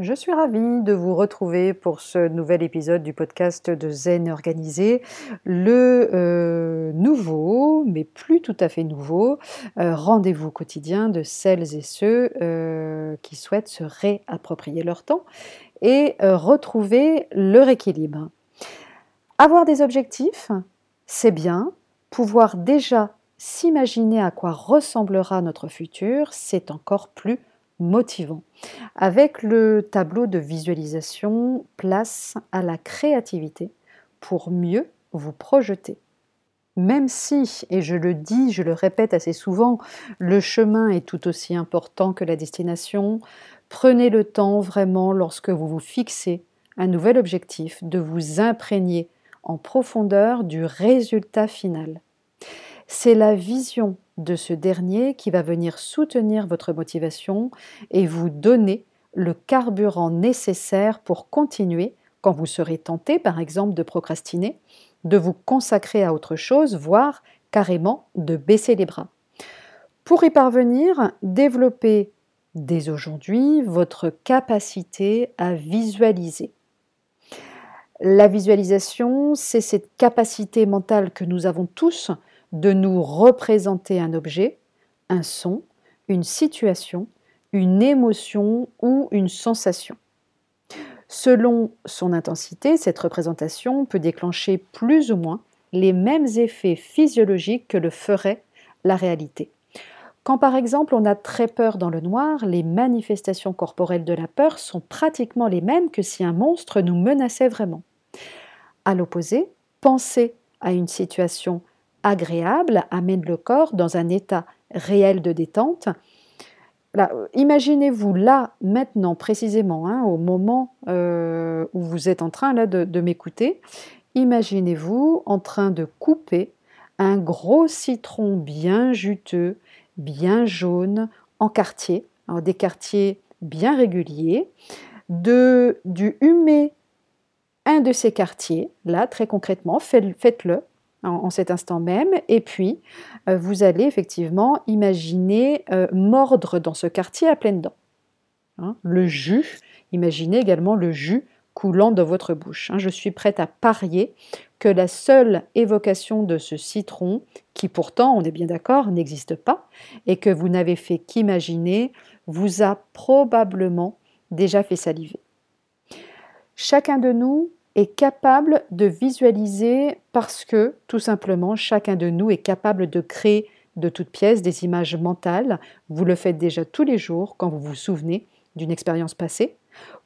Je suis ravie de vous retrouver pour ce nouvel épisode du podcast de Zen Organisé, le euh, nouveau, mais plus tout à fait nouveau, euh, rendez-vous quotidien de celles et ceux euh, qui souhaitent se réapproprier leur temps et retrouver leur équilibre. Avoir des objectifs, c'est bien. Pouvoir déjà s'imaginer à quoi ressemblera notre futur, c'est encore plus motivant. Avec le tableau de visualisation, place à la créativité pour mieux vous projeter. Même si, et je le dis, je le répète assez souvent, le chemin est tout aussi important que la destination, prenez le temps vraiment lorsque vous vous fixez un nouvel objectif de vous imprégner en profondeur du résultat final. C'est la vision de ce dernier qui va venir soutenir votre motivation et vous donner le carburant nécessaire pour continuer quand vous serez tenté, par exemple, de procrastiner, de vous consacrer à autre chose, voire carrément de baisser les bras. Pour y parvenir, développez dès aujourd'hui votre capacité à visualiser. La visualisation, c'est cette capacité mentale que nous avons tous de nous représenter un objet, un son, une situation, une émotion ou une sensation. Selon son intensité, cette représentation peut déclencher plus ou moins les mêmes effets physiologiques que le ferait la réalité. Quand par exemple on a très peur dans le noir, les manifestations corporelles de la peur sont pratiquement les mêmes que si un monstre nous menaçait vraiment. À l'opposé, penser à une situation agréable amène le corps dans un état réel de détente. Imaginez-vous là, maintenant, précisément, hein, au moment euh, où vous êtes en train là, de, m'écouter, imaginez-vous en train de couper un gros citron bien juteux, bien jaune, en quartier, des quartiers bien réguliers, de, du humer un de ces quartiers, là très concrètement, faites-le, en, cet instant même. Et puis, euh, vous allez effectivement imaginer euh, mordre dans ce quartier à pleines dents. Hein, le jus, imaginez également le jus coulant dans votre bouche. Hein. je suis prête à parier que la seule évocation de ce citron, qui pourtant, on est bien d'accord, n'existe pas, et que vous n'avez fait qu'imaginer, vous a probablement déjà fait saliver. Chacun de nous est capable de visualiser parce que, tout simplement, chacun de nous est capable de créer de toutes pièces des images mentales. Vous le faites déjà tous les jours quand vous vous souvenez d'une expérience passée,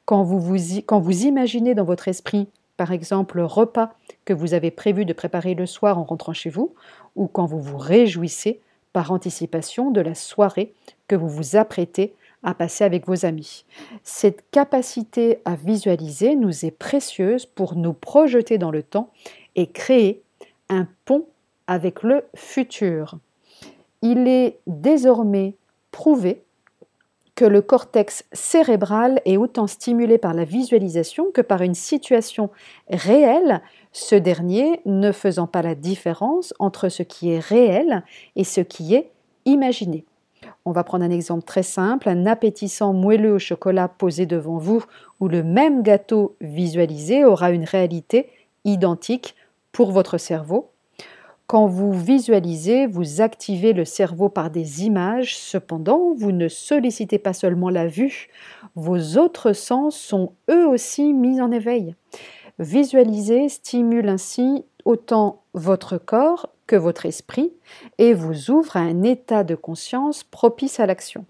quand vous, vous, quand imaginez dans votre esprit, par exemple, le repas que vous avez prévu de préparer le soir en rentrant chez vous, ou quand vous vous réjouissez par anticipation de la soirée que vous vous apprêtez à passer avec vos amis. Cette capacité à visualiser nous est précieuse pour nous projeter dans le temps et créer un pont avec le futur. Il est désormais prouvé que le cortex cérébral est autant stimulé par la visualisation que par une situation réelle, ce dernier ne faisant pas la différence entre ce qui est réel et ce qui est imaginé. On va prendre un exemple très simple, un appétissant moelleux au chocolat posé devant vous, où le même gâteau visualisé aura une réalité identique pour votre cerveau. Quand vous visualisez, vous activez le cerveau par des images, cependant, vous ne sollicitez pas seulement la vue, vos autres sens sont eux aussi mis en éveil. Visualiser stimule ainsi autant votre corps votre esprit et vous ouvre à un état de conscience propice à l'action.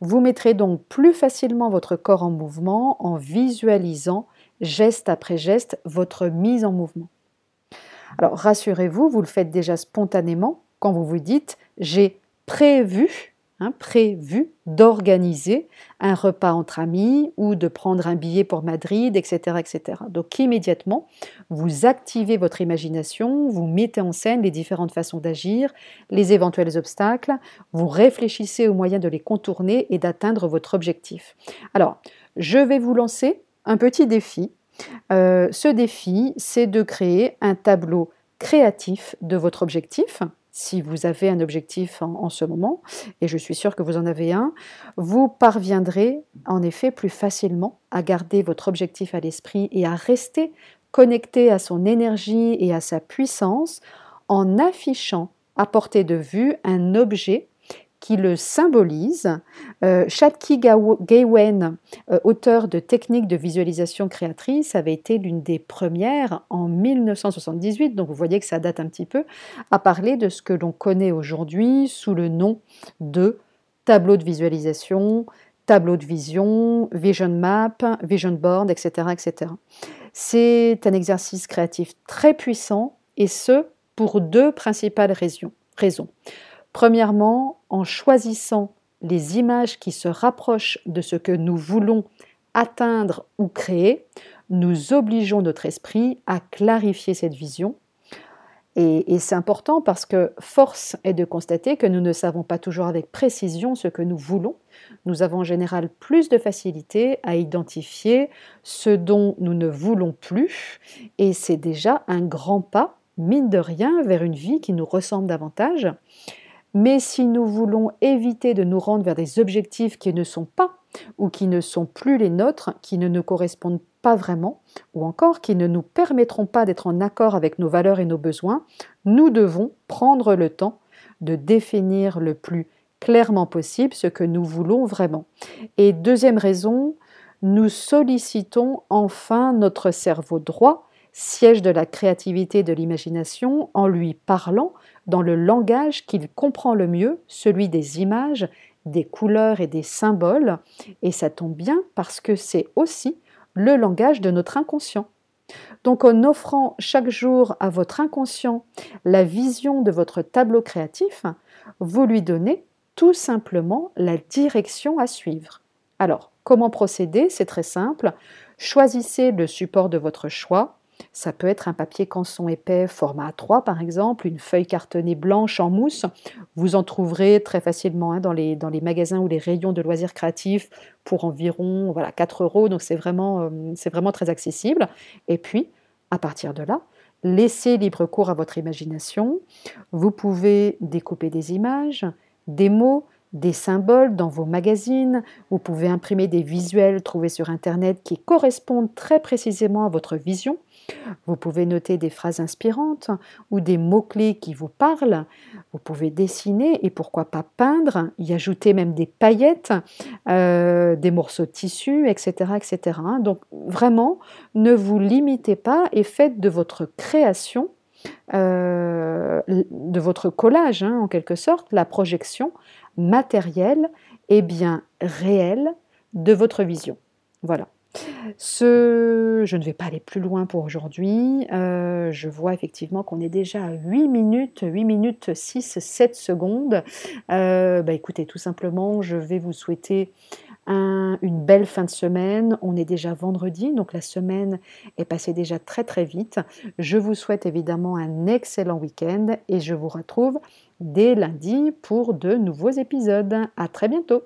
Vous mettrez donc plus facilement votre corps en mouvement en visualisant geste après geste votre mise en mouvement. Alors rassurez-vous, vous le faites déjà spontanément quand vous vous dites j'ai prévu Hein, prévu d'organiser un repas entre amis ou de prendre un billet pour Madrid, etc., etc. Donc immédiatement, vous activez votre imagination, vous mettez en scène les différentes façons d'agir, les éventuels obstacles, vous réfléchissez aux moyens de les contourner et d'atteindre votre objectif. Alors, je vais vous lancer un petit défi. Euh, ce défi, c'est de créer un tableau créatif de votre objectif. Si vous avez un objectif en, ce moment, et je suis sûre que vous en avez un, vous parviendrez en effet plus facilement à garder votre objectif à l'esprit et à rester connecté à son énergie et à sa puissance en affichant à portée de vue un objet qui le symbolise. Euh, Shatki euh, auteur de techniques de visualisation créatrice, avait été l'une des premières en 1978, donc vous voyez que ça date un petit peu, à parler de ce que l'on connaît aujourd'hui sous le nom de tableau de visualisation, tableau de vision, vision map, vision board, etc. etc. C'est un exercice créatif très puissant et ce, pour deux principales raisons. Premièrement, en choisissant les images qui se rapprochent de ce que nous voulons atteindre ou créer, nous obligeons notre esprit à clarifier cette vision. Et, c'est important parce que force est de constater que nous ne savons pas toujours avec précision ce que nous voulons. Nous avons en général plus de facilité à identifier ce dont nous ne voulons plus. Et c'est déjà un grand pas, mine de rien, vers une vie qui nous ressemble davantage. Mais si nous voulons éviter de nous rendre vers des objectifs qui ne sont pas ou qui ne sont plus les nôtres, qui ne nous correspondent pas vraiment, ou encore qui ne nous permettront pas d'être en accord avec nos valeurs et nos besoins, nous devons prendre le temps de définir le plus clairement possible ce que nous voulons vraiment. Et deuxième raison, nous sollicitons enfin notre cerveau droit, siège de la créativité de l'imagination, en lui parlant dans le langage qu'il comprend le mieux, celui des images, des couleurs et des symboles, et ça tombe bien parce que c'est aussi le langage de notre inconscient. Donc en offrant chaque jour à votre inconscient la vision de votre tableau créatif, vous lui donnez tout simplement la direction à suivre. Alors, comment procéder? C'est très simple. Choisissez le support de votre choix, ça peut être un papier canson épais format A3 par exemple, une feuille cartonnée blanche en mousse. Vous en trouverez très facilement hein, dans, les, dans les magasins ou les rayons de loisirs créatifs pour environ voilà, 4 euros. Donc c'est vraiment, euh, c'est vraiment très accessible. Et puis, à partir de là, laissez libre cours à votre imagination. Vous pouvez découper des images, des mots, des symboles dans vos magazines, vous pouvez imprimer des visuels trouvés sur Internet qui correspondent très précisément à votre vision. Vous pouvez noter des phrases inspirantes ou des mots-clés qui vous parlent. Vous pouvez dessiner et pourquoi pas peindre, y ajouter même des paillettes, euh, des morceaux de tissu, etc., etc. Donc vraiment, ne vous limitez pas et faites de votre création euh, de votre collage, hein, en quelque sorte, la projection matérielle et bien réelle de votre vision. Voilà. Je ne vais pas aller plus loin pour aujourd'hui. Euh, je vois effectivement qu'on est déjà à 8 minutes, 8 minutes 6, 7 secondes. Euh, bah écoutez, tout simplement, je vais vous souhaiter une belle fin de semaine. On est déjà vendredi, donc la semaine est passée déjà très très vite. Je vous souhaite évidemment un excellent week-end et je vous retrouve dès lundi pour de nouveaux épisodes. À très bientôt.